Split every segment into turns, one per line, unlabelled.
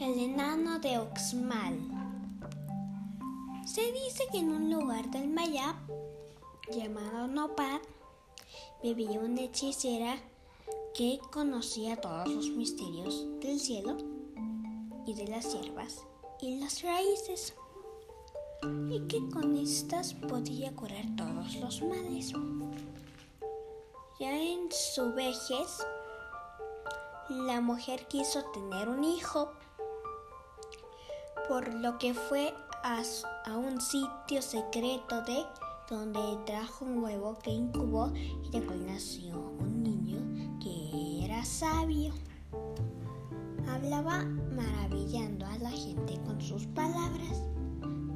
El enano de Oxmal. Se dice que en un lugar del Mayab llamado Nopad vivía una hechicera que conocía todos los misterios del cielo y de las hierbas y las raíces y que con estas podía curar todos los males. Ya en su vejez, la mujer quiso tener un hijo, por lo que fue a, un sitio secreto de donde trajo un huevo que incubó y de cual nació un niño que era sabio. Hablaba maravillando a la gente con sus palabras.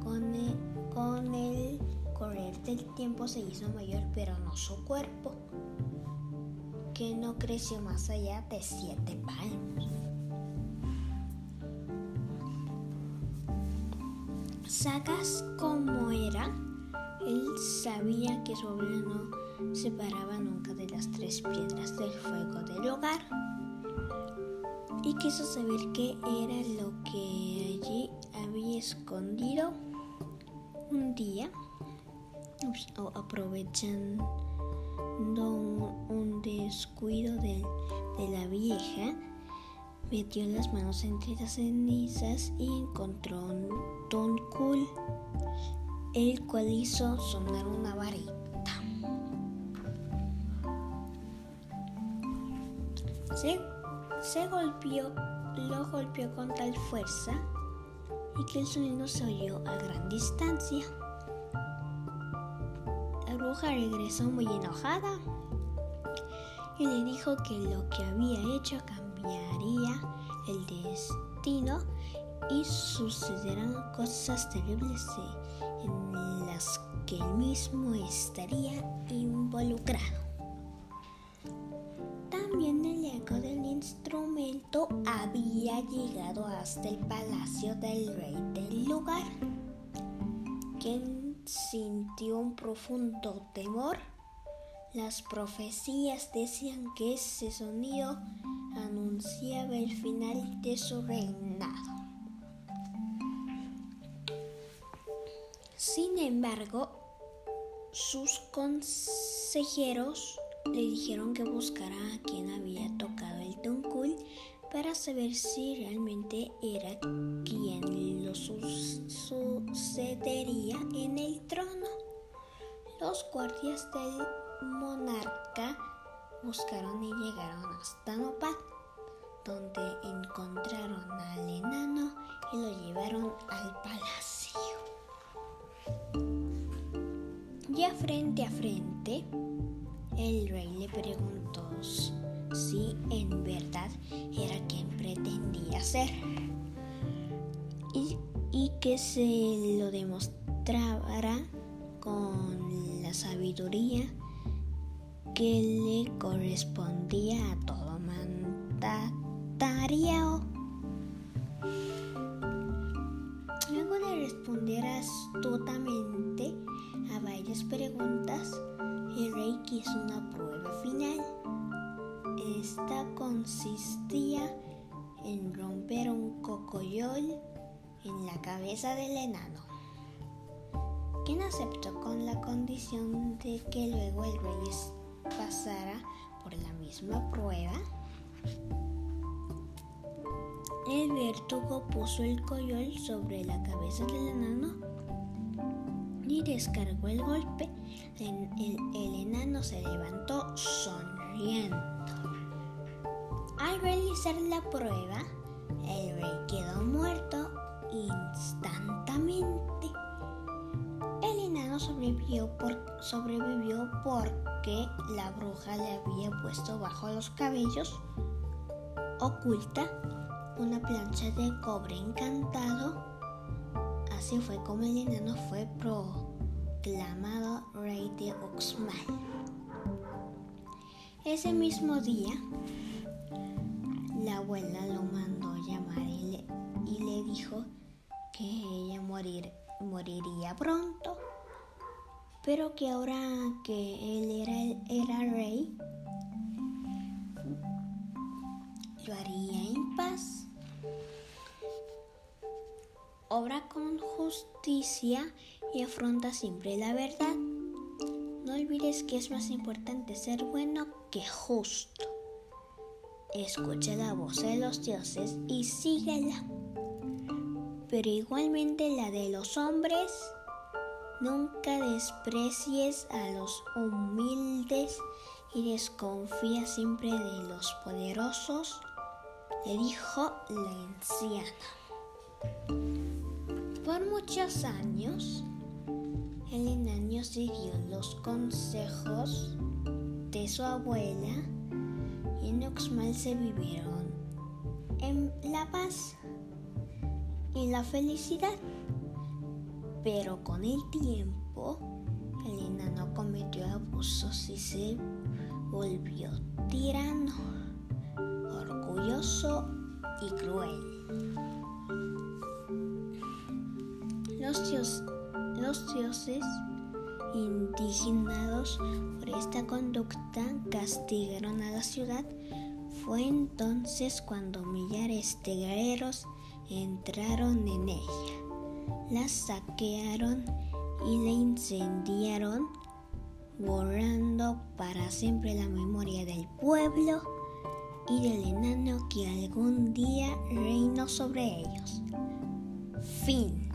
Con el, con el correr del tiempo se hizo mayor, pero no su cuerpo que no creció más allá de siete palmos. Sagas como era, él sabía que su obra no se paraba nunca de las tres piedras del fuego del hogar y quiso saber qué era lo que allí había escondido. Un día, aprovechando un, descuido de, la vieja, metió las manos entre las cenizas y encontró un toncul, el cual hizo sonar una varita. Se, se golpeó, lo golpeó con tal fuerza y que el sonido se oyó a gran distancia bruja regresó muy enojada y le dijo que lo que había hecho cambiaría el destino y sucederán cosas terribles en las que él mismo estaría involucrado. También el eco del instrumento había llegado hasta el palacio del rey del lugar, sintió un profundo temor. Las profecías decían que ese sonido anunciaba el final de su reinado. Sin embargo, sus consejeros le dijeron que buscara a quien había tocado el tuncul para saber si realmente era quien lo sucedería en el trono. Los guardias del monarca buscaron y llegaron hasta Nopal, donde encontraron al enano y lo llevaron al palacio. Ya frente a frente, el rey le preguntó si en verdad era quien pretendía ser y, y que se lo demostrara con la sabiduría que le correspondía a todo mandatario. Luego de responder astutamente a varias preguntas, el rey quiso una prueba final. Esta consistía en romper un cocoyol en la cabeza del enano, quien aceptó con la condición de que luego el rey pasara por la misma prueba. El verdugo puso el coyol sobre la cabeza del enano y descargó el golpe. El enano se levantó sonriendo. Al realizar la prueba, el rey quedó muerto instantáneamente. El enano sobrevivió, sobrevivió porque la bruja le había puesto bajo los cabellos oculta una plancha de cobre encantado. Así fue como el enano fue proclamado rey de Oxmal. Ese mismo día, la abuela lo mandó llamar y le, dijo que ella morir, moriría pronto, pero que ahora que él era, era rey, lo haría en paz. obra con justicia y afronta siempre la verdad. No olvides que es más importante ser bueno que justo. Escucha la voz de los dioses y síguela. Pero igualmente la de los hombres. Nunca desprecies a los humildes y desconfía siempre de los poderosos, le dijo la anciana. Por muchos años, el enano siguió los consejos de su abuela y en Oxmal se vivieron en la paz y la felicidad. Pero con el tiempo, el enano cometió abusos y se volvió tirano, orgulloso y cruel. Los, dioses indignados por esta conducta castigaron a la ciudad. Fue entonces cuando millares de guerreros entraron en ella, la saquearon y la incendiaron, borrando para siempre la memoria del pueblo y del enano que algún día reinó sobre ellos. Fin.